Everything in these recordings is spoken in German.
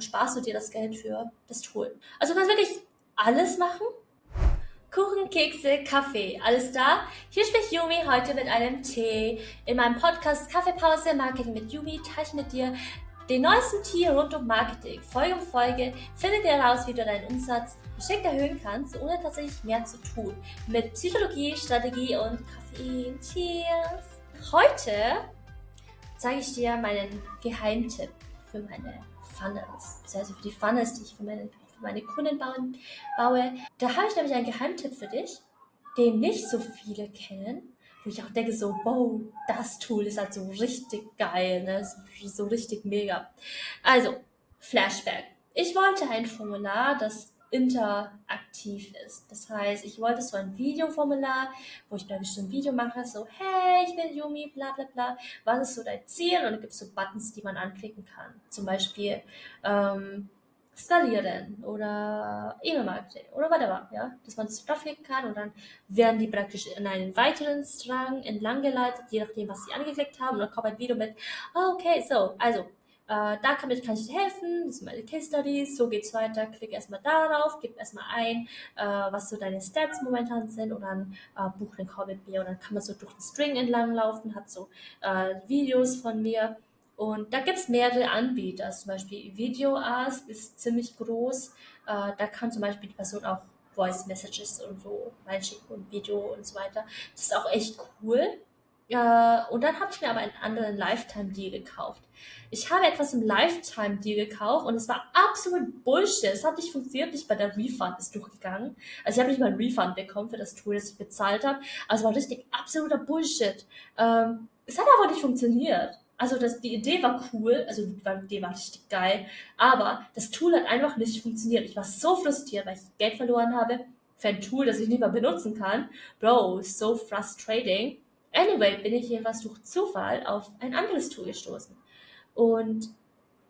dann sparst du dir das Geld für das Tool. Also du kannst wirklich alles machen. Kuchen, Kekse, Kaffee, alles da? Hier spricht Yumi heute mit einem Tee. In meinem Podcast Kaffeepause Marketing mit Yumi teile ich mit dir den neuesten Tee rund um Marketing. Folge um Folge findet ihr heraus, wie du deinen Umsatz geschickt erhöhen kannst, ohne tatsächlich mehr zu tun. Mit Psychologie, Strategie und Koffein. Cheers! Heute zeige ich dir meinen Geheimtipp für meine Funnels, also für die Funnels, die ich für meine, für meine Kunden bauen, baue. Da habe ich nämlich einen Geheimtipp für dich, den nicht so viele kennen, wo ich auch denke so, wow, das Tool ist halt so richtig geil, ne? so richtig mega. Also, Flashback. Ich wollte ein Formular, das interaktiv ist. Das heißt, ich wollte so ein Videoformular, wo ich ein ein Video mache, so, hey, ich bin Yumi, bla bla bla, was ist so dein Ziel? Und gibt es so Buttons, die man anklicken kann. Zum Beispiel ähm, skalieren oder E-Mail-Marketing oder whatever, ja, dass man das draufklicken kann und dann werden die praktisch in einen weiteren Strang entlang geleitet, je nachdem, was sie angeklickt haben und dann kommt ein Video mit, oh, okay, so, also äh, da kann, kann ich dir helfen, das sind meine Case Studies, so geht's weiter, klick erstmal darauf, gib erstmal ein, äh, was so deine Stats momentan sind. Und dann äh, buch den Call mit mir. Und dann kann man so durch den String entlang laufen, hat so äh, Videos von mir. Und da gibt's mehrere Anbieter, zum Beispiel Video Ask ist ziemlich groß, äh, da kann zum Beispiel die Person auch Voice Messages und so reinschicken und Video und so weiter. Das ist auch echt cool. Äh, und dann habe ich mir aber einen anderen Lifetime-Deal gekauft. Ich habe etwas im Lifetime-Deal gekauft und es war absolut Bullshit. Es hat nicht funktioniert, nicht bei der Refund ist durchgegangen. Also ich habe nicht mal einen Refund bekommen für das Tool, das ich bezahlt habe. Also war richtig absoluter Bullshit. Ähm, es hat aber nicht funktioniert. Also das, die Idee war cool, also die Idee war richtig geil, aber das Tool hat einfach nicht funktioniert. Ich war so frustriert, weil ich Geld verloren habe für ein Tool, das ich nicht mehr benutzen kann. Bro, so frustrating. Anyway, bin ich jedenfalls durch Zufall auf ein anderes Tool gestoßen. Und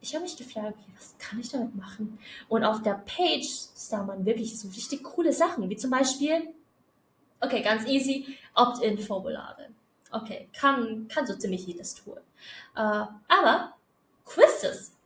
ich habe mich gefragt, was kann ich damit machen? Und auf der Page sah man wirklich so richtig coole Sachen, wie zum Beispiel, okay, ganz easy, Opt-in-Formulare. Okay, kann, kann so ziemlich jedes Tool. Äh, aber Quizzes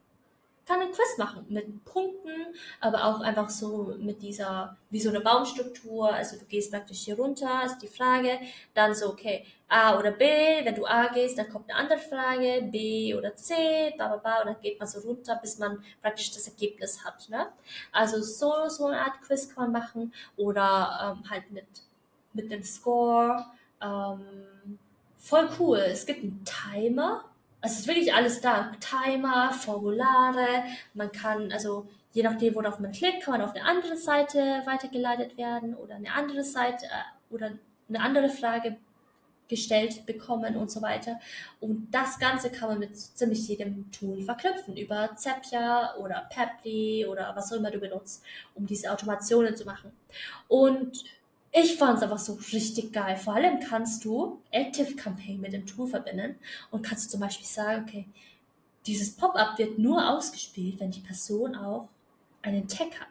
kann einen Quiz machen mit Punkten, aber auch einfach so mit dieser, wie so eine Baumstruktur. Also du gehst praktisch hier runter, ist die Frage, dann so, okay, A oder B, wenn du A gehst, dann kommt eine andere Frage, B oder C, bla bla bla, und dann geht man so runter, bis man praktisch das Ergebnis hat. Ne? Also so, so eine Art Quiz kann man machen oder ähm, halt mit, mit dem Score. Ähm, voll cool. Es gibt einen Timer es ist wirklich alles da. Timer, Formulare, man kann, also je nachdem, worauf man klickt, kann man auf eine andere Seite weitergeleitet werden oder eine andere Seite äh, oder eine andere Frage gestellt bekommen und so weiter. Und das Ganze kann man mit ziemlich jedem Tool verknüpfen, über Zapier oder Peply oder was auch immer du benutzt, um diese Automationen zu machen. Und ich fand es einfach so richtig geil. Vor allem kannst du Active Campaign mit dem Tool verbinden und kannst zum Beispiel sagen, okay, dieses Pop-up wird nur ausgespielt, wenn die Person auch einen Tag hat.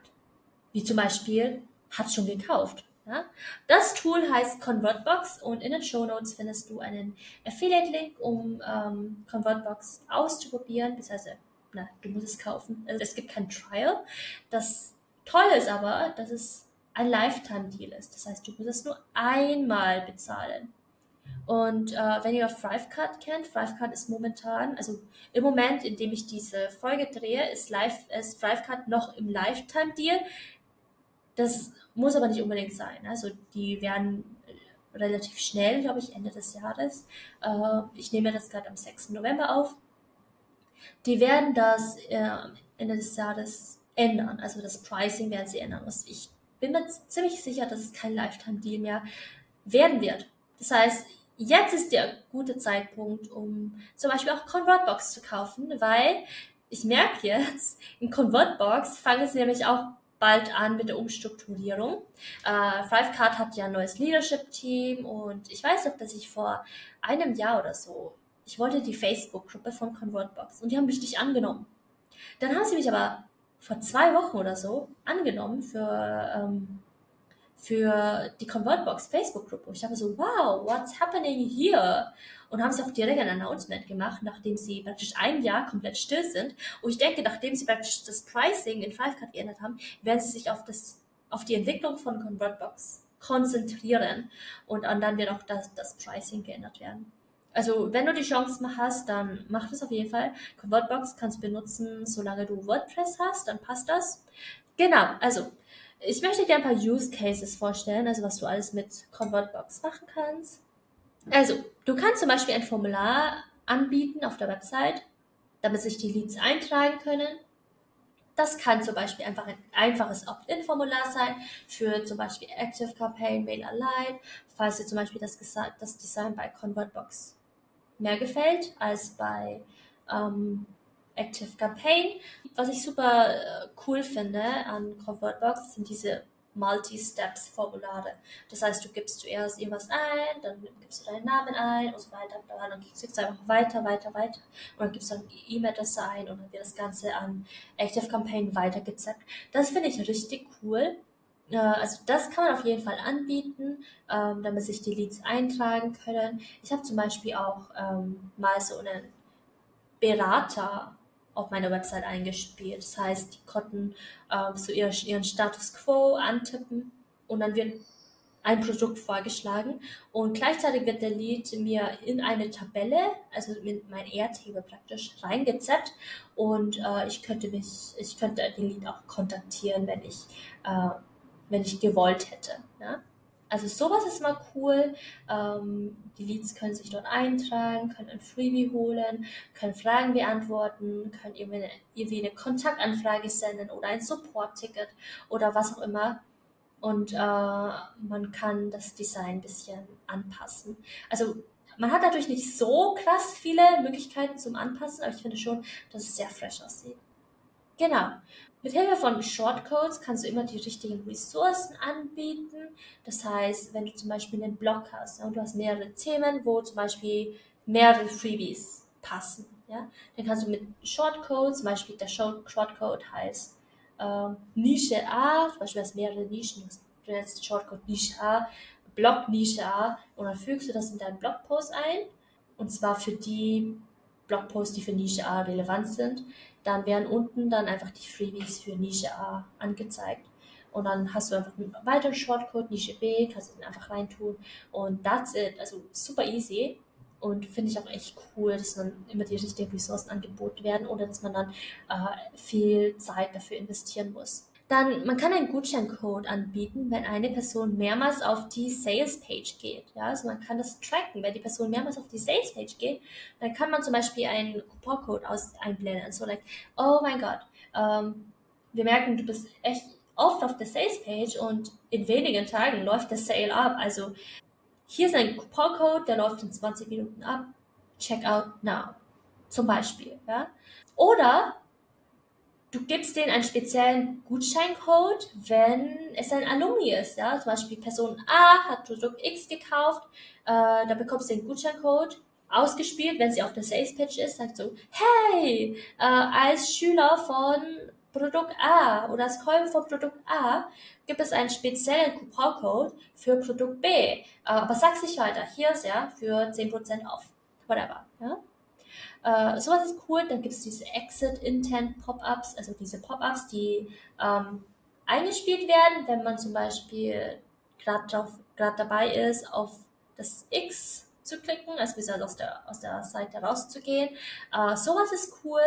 Wie zum Beispiel, hat schon gekauft. Ja? Das Tool heißt ConvertBox und in den Show Notes findest du einen Affiliate-Link, um ähm, ConvertBox auszuprobieren, beziehungsweise, na, du musst es kaufen. Also es gibt kein Trial. Das Tolle ist aber, dass es ein Lifetime-Deal ist. Das heißt, du musst es nur einmal bezahlen. Und äh, wenn ihr Thrivecard kennt, Thrivecard ist momentan, also im Moment, in dem ich diese Folge drehe, ist, ist Thrivecard noch im Lifetime-Deal. Das muss aber nicht unbedingt sein. Also die werden relativ schnell, glaube ich, Ende des Jahres. Äh, ich nehme das gerade am 6. November auf. Die werden das äh, Ende des Jahres ändern. Also das Pricing werden sie ändern. Was ich bin mir ziemlich sicher, dass es kein Lifetime-Deal mehr werden wird. Das heißt, jetzt ist der gute Zeitpunkt, um zum Beispiel auch ConvertBox zu kaufen, weil ich merke jetzt, in ConvertBox fangen sie nämlich auch bald an mit der Umstrukturierung. Äh, Fivecard hat ja ein neues Leadership-Team und ich weiß noch, dass ich vor einem Jahr oder so, ich wollte die Facebook-Gruppe von ConvertBox und die haben mich nicht angenommen. Dann haben sie mich aber vor zwei Wochen oder so angenommen für, ähm, für die ConvertBox Facebook-Gruppe. Ich habe so, wow, what's happening here? und haben sie auch direkt ein Announcement gemacht, nachdem sie praktisch ein Jahr komplett still sind. Und ich denke, nachdem sie praktisch das Pricing in Fivecard geändert haben, werden sie sich auf das, auf die Entwicklung von ConvertBox konzentrieren und dann wird auch das, das Pricing geändert werden. Also wenn du die Chance hast, dann mach das auf jeden Fall. ConvertBox kannst du benutzen, solange du WordPress hast, dann passt das. Genau, also ich möchte dir ein paar Use Cases vorstellen, also was du alles mit ConvertBox machen kannst. Also, du kannst zum Beispiel ein Formular anbieten auf der Website, damit sich die Leads eintragen können. Das kann zum Beispiel einfach ein einfaches Opt-in-Formular sein für zum Beispiel Active Campaign, MailerLite, falls dir zum Beispiel das, das Design bei ConvertBox mehr gefällt als bei ähm, Active Campaign. Was ich super äh, cool finde an ConvertBox sind diese Multi-Steps-Formulare. Das heißt, du gibst zuerst irgendwas ein, dann gibst du deinen Namen ein und so weiter, dann klickst du einfach weiter, weiter, weiter und dann gibst du dann E-Mail-Adresse ein und dann wird das Ganze an Active Campaign weitergezeigt. Das finde ich richtig cool. Äh, also das kann man auf jeden Fall anbieten, ähm, damit sich die Leads eintragen können. Ich habe zum Beispiel auch ähm, mal so einen Berater auf meiner Website eingespielt. Das heißt, die konnten ähm, so ihren, Status Quo antippen und dann wird ein Produkt vorgeschlagen und gleichzeitig wird der Lead mir in eine Tabelle, also mit mein Airtable praktisch reingezappt und äh, ich könnte mich, ich könnte den Lead auch kontaktieren, wenn ich, äh, wenn ich gewollt hätte. Ja? Also sowas ist mal cool. Ähm, die Leads können sich dort eintragen, können ein Freebie holen, können Fragen beantworten, können irgendwie eine, eine Kontaktanfrage senden oder ein Support-Ticket oder was auch immer. Und äh, man kann das Design ein bisschen anpassen. Also man hat natürlich nicht so krass viele Möglichkeiten zum Anpassen, aber ich finde schon, dass es sehr fresh aussieht. Genau. Mit Hilfe von Shortcodes kannst du immer die richtigen Ressourcen anbieten. Das heißt, wenn du zum Beispiel einen Blog hast und du hast mehrere Themen, wo zum Beispiel mehrere Freebies passen, ja, dann kannst du mit Shortcodes, zum Beispiel der Shortcode heißt äh, Nische A, zum Beispiel hast mehrere Nischen, du nennst Shortcode Nische A, Blog Nische A und dann fügst du das in deinen Blogpost ein und zwar für die Blogposts, die für Nische A relevant sind dann werden unten dann einfach die Freebies für Nische A angezeigt. Und dann hast du einfach einen weiteren Shortcode, Nische B, kannst du den einfach reintun. Und that's it. Also super easy. Und finde ich auch echt cool, dass dann immer die richtigen Ressourcen angeboten werden, ohne dass man dann äh, viel Zeit dafür investieren muss. Dann, man kann einen Gutscheincode anbieten, wenn eine Person mehrmals auf die Sales-Page geht. Ja, also man kann das tracken. Wenn die Person mehrmals auf die Sales-Page geht, dann kann man zum Beispiel einen Couponcode aus einblenden. So like, oh mein Gott, ähm, wir merken, du bist echt oft auf der Sales-Page und in wenigen Tagen läuft der Sale ab. Also hier ist ein Couponcode, der läuft in 20 Minuten ab. Check out now. Zum Beispiel. Ja? Oder du gibst denen einen speziellen Gutscheincode, wenn es ein Alumni ist. Ja? Zum Beispiel Person A hat Produkt X gekauft, äh, da bekommst du den Gutscheincode ausgespielt, wenn sie auf der Sales Page ist, sagt so, hey, äh, als Schüler von Produkt A oder als Käufer von Produkt A gibt es einen speziellen Couponcode für Produkt B. Äh, aber sag's nicht weiter. Hier ist ja für 10% auf. Whatever. Ja? Äh, sowas ist cool. Dann gibt es diese Exit Intent Pop-ups, also diese Pop-ups, die ähm, eingespielt werden, wenn man zum Beispiel gerade dabei ist, auf das X zu klicken, also bis aus der, aus der Seite rauszugehen. Äh, sowas ist cool.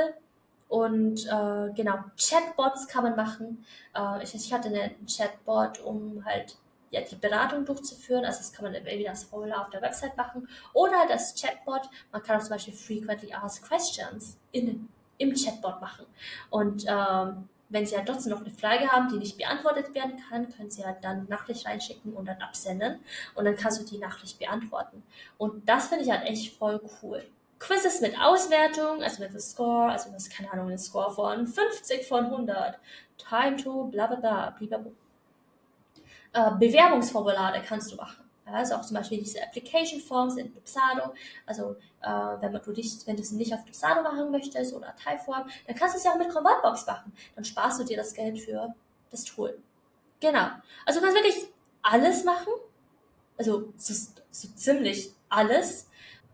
Und äh, genau, Chatbots kann man machen. Äh, ich, ich hatte einen Chatbot, um halt ja, die Beratung durchzuführen. Also das kann man entweder das Formular auf der Website machen oder das Chatbot. Man kann auch zum Beispiel Frequently Asked Questions in, im Chatbot machen. Und ähm, wenn Sie halt trotzdem noch eine Frage haben, die nicht beantwortet werden kann, können Sie halt dann Nachricht reinschicken und dann absenden und dann kannst du die Nachricht beantworten. Und das finde ich halt echt voll cool. Quizzes mit Auswertung, also mit dem Score, also das ist keine Ahnung, ein Score von 50 von 100, Time to bla bla bla, blablabla äh, Bewerbungsformulare kannst du machen. Also auch zum Beispiel diese Application Forms in Dupsado. Also äh, wenn du dich, wenn du es nicht auf Dupsado machen möchtest oder Typeform, dann kannst du es ja auch mit Convertbox machen. Dann sparst du dir das Geld für das Tool. Genau. Also du kannst wirklich alles machen. Also so, so ziemlich alles.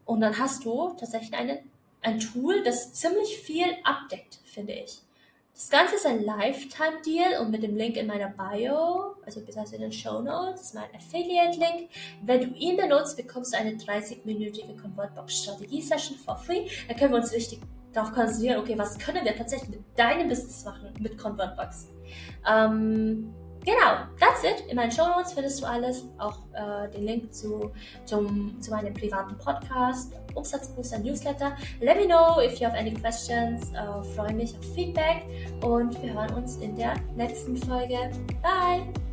Und dann hast du tatsächlich einen, ein Tool, das ziemlich viel abdeckt, finde ich. Das Ganze ist ein Lifetime-Deal und mit dem Link in meiner Bio, also besonders in den Show Notes, ist mein Affiliate-Link. Wenn du ihn benutzt, bekommst du eine 30-minütige ConvertBox-Strategie-Session for free. Da können wir uns richtig darauf konzentrieren, okay, was können wir tatsächlich mit deinem Business machen mit ConvertBox? Ähm, Genau, that's it. In meinen Show Notes findest du alles, auch äh, den Link zu, zum, zu meinem privaten Podcast, Umsatzbooster Newsletter. Let me know if you have any questions. Äh, freue mich auf Feedback und wir hören uns in der nächsten Folge. Bye!